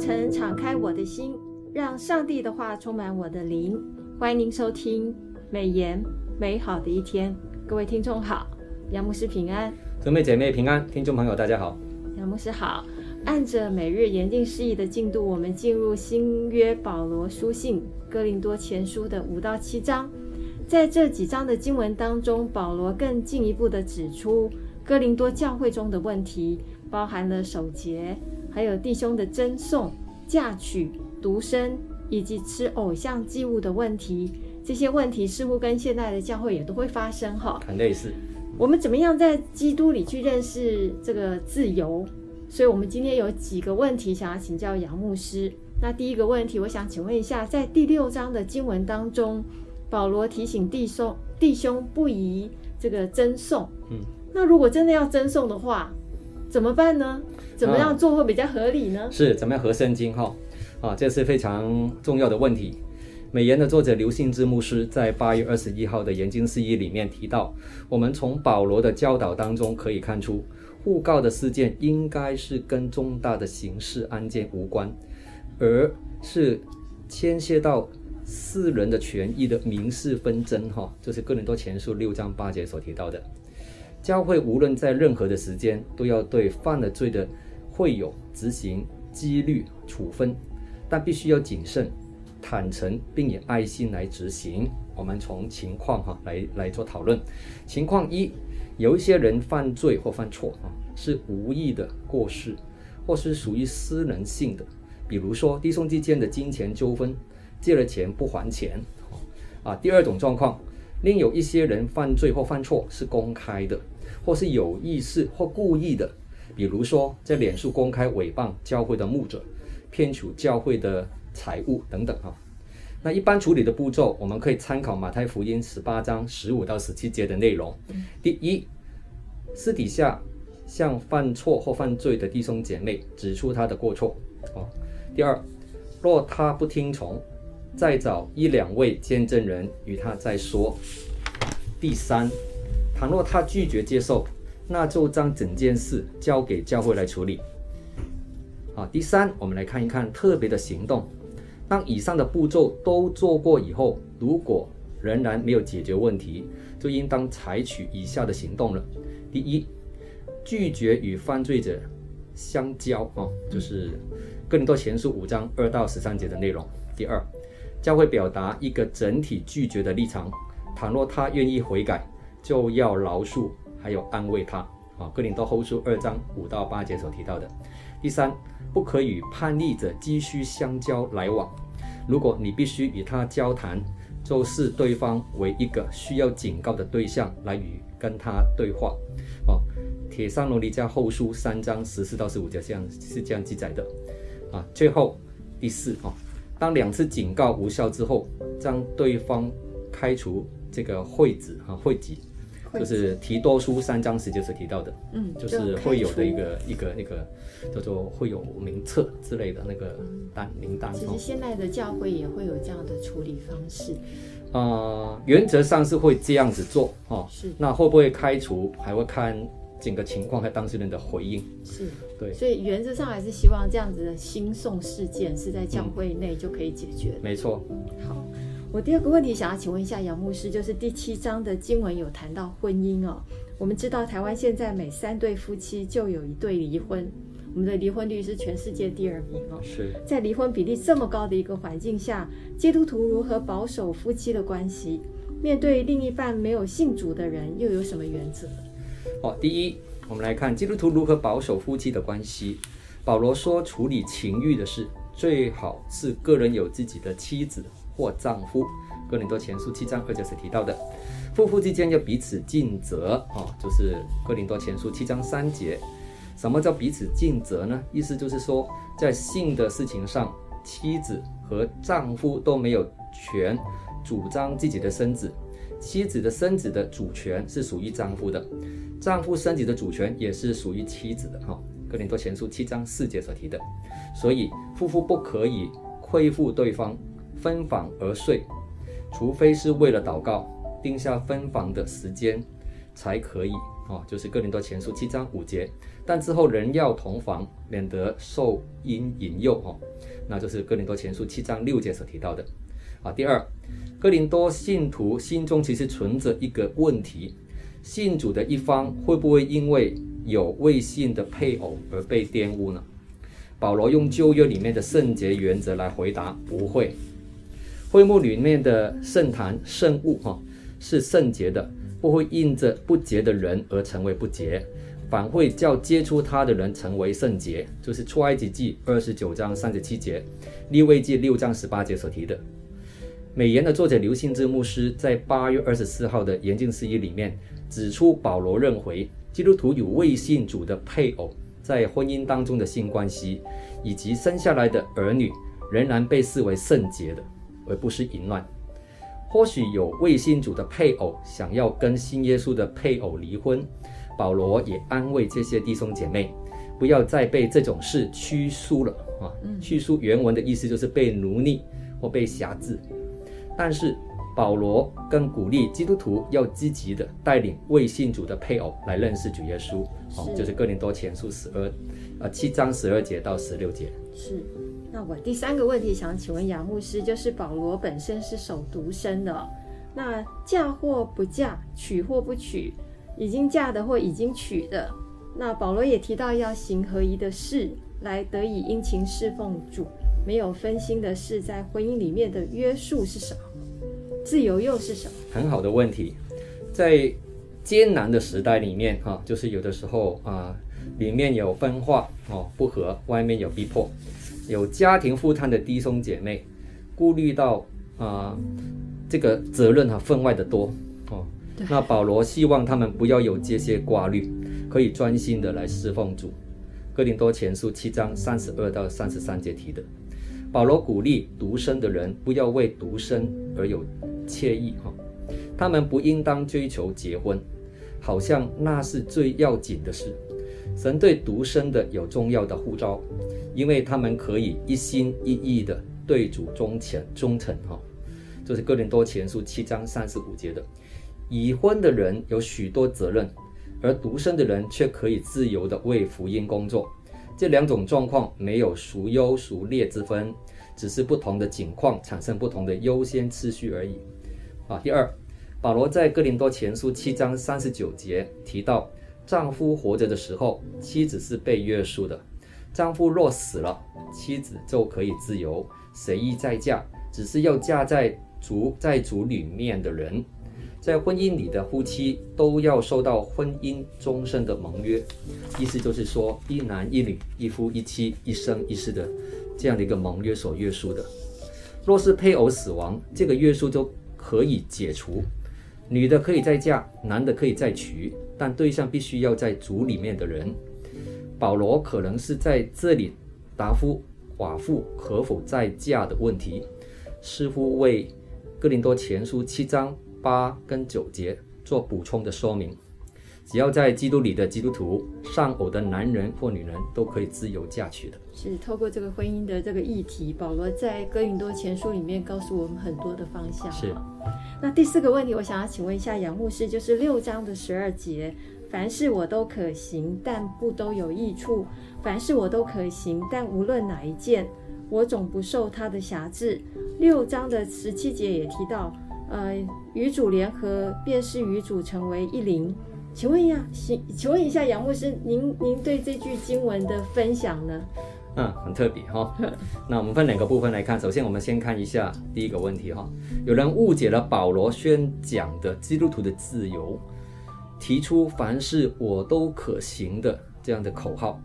晨敞开我的心，让上帝的话充满我的灵。欢迎您收听美言美好的一天，各位听众好，杨牧师平安，姊妹姐妹平安，听众朋友大家好，杨牧师好。按着每日研经释义的进度，我们进入新约保罗书信哥林多前书的五到七章。在这几章的经文当中，保罗更进一步地指出哥林多教会中的问题，包含了守节，还有弟兄的争讼、嫁娶、独身，以及吃偶像祭物的问题。这些问题似乎跟现代的教会也都会发生哈，很类似。我们怎么样在基督里去认识这个自由？所以，我们今天有几个问题想要请教杨牧师。那第一个问题，我想请问一下，在第六章的经文当中，保罗提醒弟兄弟兄不宜这个争讼。嗯，那如果真的要争讼的话，怎么办呢？怎么样做会比较合理呢？是怎么样合圣经哈？啊，这是非常重要的问题。美言的作者刘信之牧师在八月二十一号的研经释义里面提到，我们从保罗的教导当中可以看出。互告的事件应该是跟重大的刑事案件无关，而是牵涉到私人的权益的民事纷争。哈，这是哥林多前书六章八节所提到的。教会无论在任何的时间，都要对犯了罪的会有执行纪律处分，但必须要谨慎、坦诚，并以爱心来执行。我们从情况哈来来做讨论。情况一。有一些人犯罪或犯错啊，是无意的过失，或是属于私人性的，比如说弟兄之间的金钱纠纷，借了钱不还钱啊。第二种状况，另有一些人犯罪或犯错是公开的，或是有意识或故意的，比如说在脸书公开诽谤教会的牧者，骗取教会的财物等等哈。那一般处理的步骤，我们可以参考马太福音十八章十五到十七节的内容。第一，私底下向犯错或犯罪的弟兄姐妹指出他的过错。哦，第二，若他不听从，再找一两位见证人与他再说。第三，倘若他拒绝接受，那就将整件事交给教会来处理。好，第三，我们来看一看特别的行动。当以上的步骤都做过以后，如果仍然没有解决问题，就应当采取以下的行动了。第一，拒绝与犯罪者相交啊，就是更多前书五章二到十三节的内容。第二，教会表达一个整体拒绝的立场，倘若他愿意悔改，就要饶恕还有安慰他啊。哥林多后书二章五到八节所提到的。第三，不可与叛逆者继续相交来往。如果你必须与他交谈，就视对方为一个需要警告的对象来与跟他对话。哦，帖撒罗尼迦后书三章十四到十五节这样是这样记载的。啊，最后第四啊，当两次警告无效之后，将对方开除这个会子啊会籍。就是提多书三章十节所提到的，嗯，就是会有的一个一个那个叫做会有名册之类的那个单名单。其实现在的教会也会有这样的处理方式。啊、呃，原则上是会这样子做哦。是。那会不会开除，还会看整个情况和当事人的回应。是。对。所以原则上还是希望这样子的兴讼事件是在教会内就可以解决。没错。好。我第二个问题想要请问一下杨牧师，就是第七章的经文有谈到婚姻哦。我们知道台湾现在每三对夫妻就有一对离婚，我们的离婚率是全世界第二名哦。是。在离婚比例这么高的一个环境下，基督徒如何保守夫妻的关系？面对另一半没有信主的人，又有什么原则？好，第一，我们来看基督徒如何保守夫妻的关系。保罗说，处理情欲的事，最好是个人有自己的妻子。或丈夫，哥林多前书七章二节是提到的，夫妇之间要彼此尽责啊，就是哥林多前书七章三节。什么叫彼此尽责呢？意思就是说，在性的事情上，妻子和丈夫都没有权主张自己的身子，妻子的身子的主权是属于丈夫的，丈夫身体的主权也是属于妻子的哈。哥林多前书七章四节所提的，所以夫妇不可以亏负对方。分房而睡，除非是为了祷告，定下分房的时间，才可以哦，就是哥林多前书七章五节。但之后人要同房，免得受阴引诱哦，那就是哥林多前书七章六节所提到的啊。第二，哥林多信徒心中其实存着一个问题：信主的一方会不会因为有未信的配偶而被玷污呢？保罗用旧约里面的圣洁原则来回答：不会。会幕里面的圣坛圣物哈是圣洁的，不会因着不洁的人而成为不洁。反会叫接触他的人成为圣洁，就是出埃及记二十九章三十七节，利未记六章十八节所提的。美言的作者刘信之牧师在八月二十四号的研经释义里面指出，保罗认为基督徒与未信主的配偶在婚姻当中的性关系，以及生下来的儿女仍然被视为圣洁的，而不是淫乱。或许有未信主的配偶想要跟新耶稣的配偶离婚。保罗也安慰这些弟兄姐妹，不要再被这种事拘束了啊！拘束原文的意思就是被奴隶或被辖制。但是保罗更鼓励基督徒要积极的带领未信主的配偶来认识主耶稣，哦，就是哥林多前书十二，呃，七章十二节到十六节。是。那我第三个问题想请问杨牧师，就是保罗本身是守独身的，那嫁或不嫁，娶或不娶？已经嫁的或已经娶的，那保罗也提到要行合宜的事，来得以殷勤侍奉主，没有分心的事，在婚姻里面的约束是什么？自由又是什么？很好的问题，在艰难的时代里面，哈，就是有的时候啊，里面有分化哦，不和，外面有逼迫，有家庭负担的弟兄姐妹，顾虑到啊，这个责任啊分外的多哦。那保罗希望他们不要有这些挂虑，可以专心的来侍奉主。哥林多前书七章三十二到三十三节提的，保罗鼓励独身的人不要为独身而有惬意哈，他们不应当追求结婚，好像那是最要紧的事。神对独身的有重要的呼召，因为他们可以一心一意的对主忠诚忠诚哈，这是哥林多前书七章三十五节的。已婚的人有许多责任，而独身的人却可以自由地为福音工作。这两种状况没有孰优孰劣之分，只是不同的境况产生不同的优先次序而已。啊，第二，保罗在哥林多前书七章三十九节提到，丈夫活着的时候，妻子是被约束的；丈夫若死了，妻子就可以自由，随意再嫁，只是要嫁在族在族里面的人。在婚姻里的夫妻都要受到婚姻终身的盟约，意思就是说一男一女、一夫一妻、一生一世的这样的一个盟约所约束的。若是配偶死亡，这个约束就可以解除，女的可以再嫁，男的可以再娶，但对象必须要在族里面的人。保罗可能是在这里答复寡妇可否再嫁的问题，似乎为哥林多前书七章。八跟九节做补充的说明，只要在基督里的基督徒，丧偶的男人或女人都可以自由嫁娶的。是透过这个婚姻的这个议题，保罗在哥林多前书里面告诉我们很多的方向。是。那第四个问题，我想要请问一下杨牧师，就是六章的十二节，凡事我都可行，但不都有益处；凡事我都可行，但无论哪一件，我总不受他的辖制。六章的十七节也提到。呃，与主联合，便是与主成为一灵。请问一下，请请问一下杨牧师，您您对这句经文的分享呢？嗯，很特别哈、那我们分两个部分来看。首先，我们先看一下第一个问题哈。有人误解了保罗宣讲的基督徒的自由，提出凡事我都可行的这样的口号，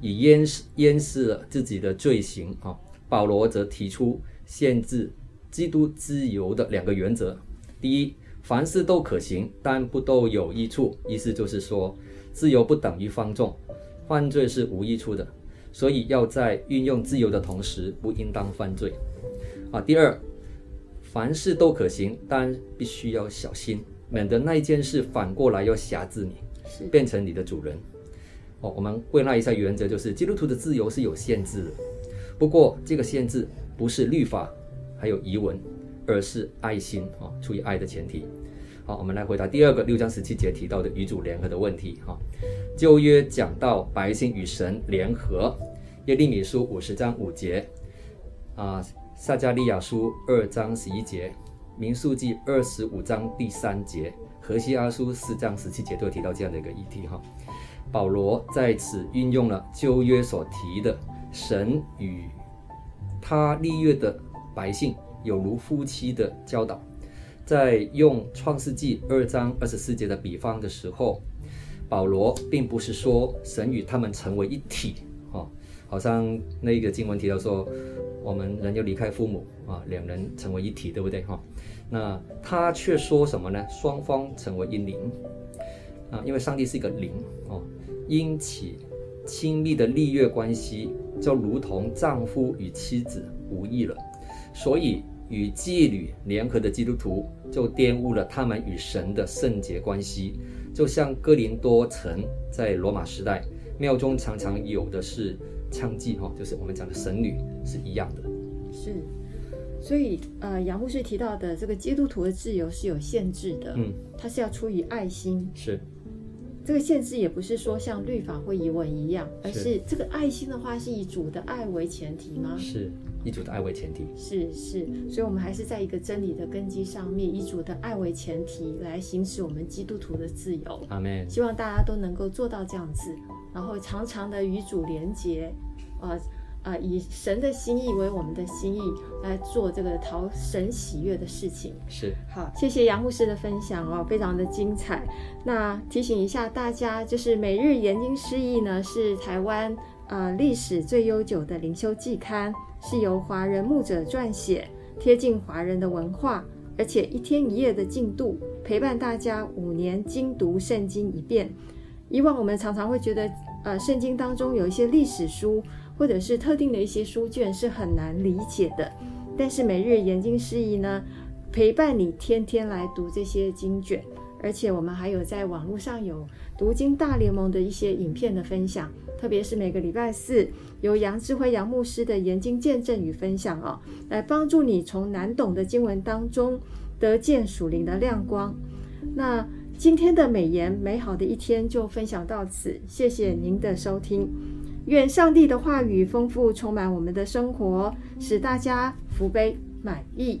以掩饰掩饰了自己的罪行啊。保罗则提出限制。基督自由的两个原则：第一，凡事都可行，但不都有益处。意思就是说，自由不等于放纵，犯罪是无益处的。所以要在运用自由的同时，不应当犯罪。啊，第二，凡事都可行，但必须要小心，免得那一件事反过来要辖制你，变成你的主人。哦，我们归纳一下原则，就是基督徒的自由是有限制的。不过，这个限制不是律法。还有遗文，而是爱心啊，出于爱的前提好，我们来回答第二个六章十七节提到的与主联合的问题。哈，旧约讲到百姓与神联合，耶利米书五十章五节，啊，撒加利亚书二章十一节，民数记二十五章第三节，何西阿书四章十七节都有提到这样的一个议题。哈，保罗在此运用了旧约所提的神与他立约的百姓有如夫妻的教导。在用创世纪二章二十四节的比方的时候，保罗并不是说神与他们成为一体，好像那个经文提到说，我们人要离开父母啊，两人成为一体，对不对？哈，那他却说什么呢？双方成为一灵啊，因为上帝是一个灵哦，因此亲密的立约关系，就如同丈夫与妻子无异了，所以。与妓女联合的基督徒就玷污了他们与神的圣洁关系，就像哥林多城在罗马时代庙中常常有的是娼妓哈，就是我们讲的神女是一样的。是，所以呃，杨牧师提到的这个基督徒的自由是有限制的，嗯，他是要出于爱心，是。这个限制也不是说像律法或仪文一样，而是这个爱心的话是以主的爱为前提吗？是以主的爱为前提。是是，所以我们还是在一个真理的根基上面，以主的爱为前提来行使我们基督徒的自由。阿门。希望大家都能够做到这样子，然后常常的与主连结，呃。啊，以神的心意为我们的心意来做这个讨神喜悦的事情。是，好，谢谢杨牧师的分享哦，非常的精彩。那提醒一下大家，就是《每日研经释义》呢，是台湾呃历史最悠久的灵修季刊，是由华人牧者撰写，贴近华人的文化，而且一天一夜的进度，陪伴大家五年精读圣经一遍。以往我们常常会觉得，呃，圣经当中有一些历史书。或者是特定的一些书卷是很难理解的，但是每日研经释义呢，陪伴你天天来读这些经卷，而且我们还有在网络上有读经大联盟的一些影片的分享，特别是每个礼拜四由杨智慧杨牧师的研经见证与分享哦，来帮助你从难懂的经文当中得见属灵的亮光。那今天的美言美好的一天就分享到此，谢谢您的收听。愿上帝的话语丰富充满我们的生活，使大家福杯满溢。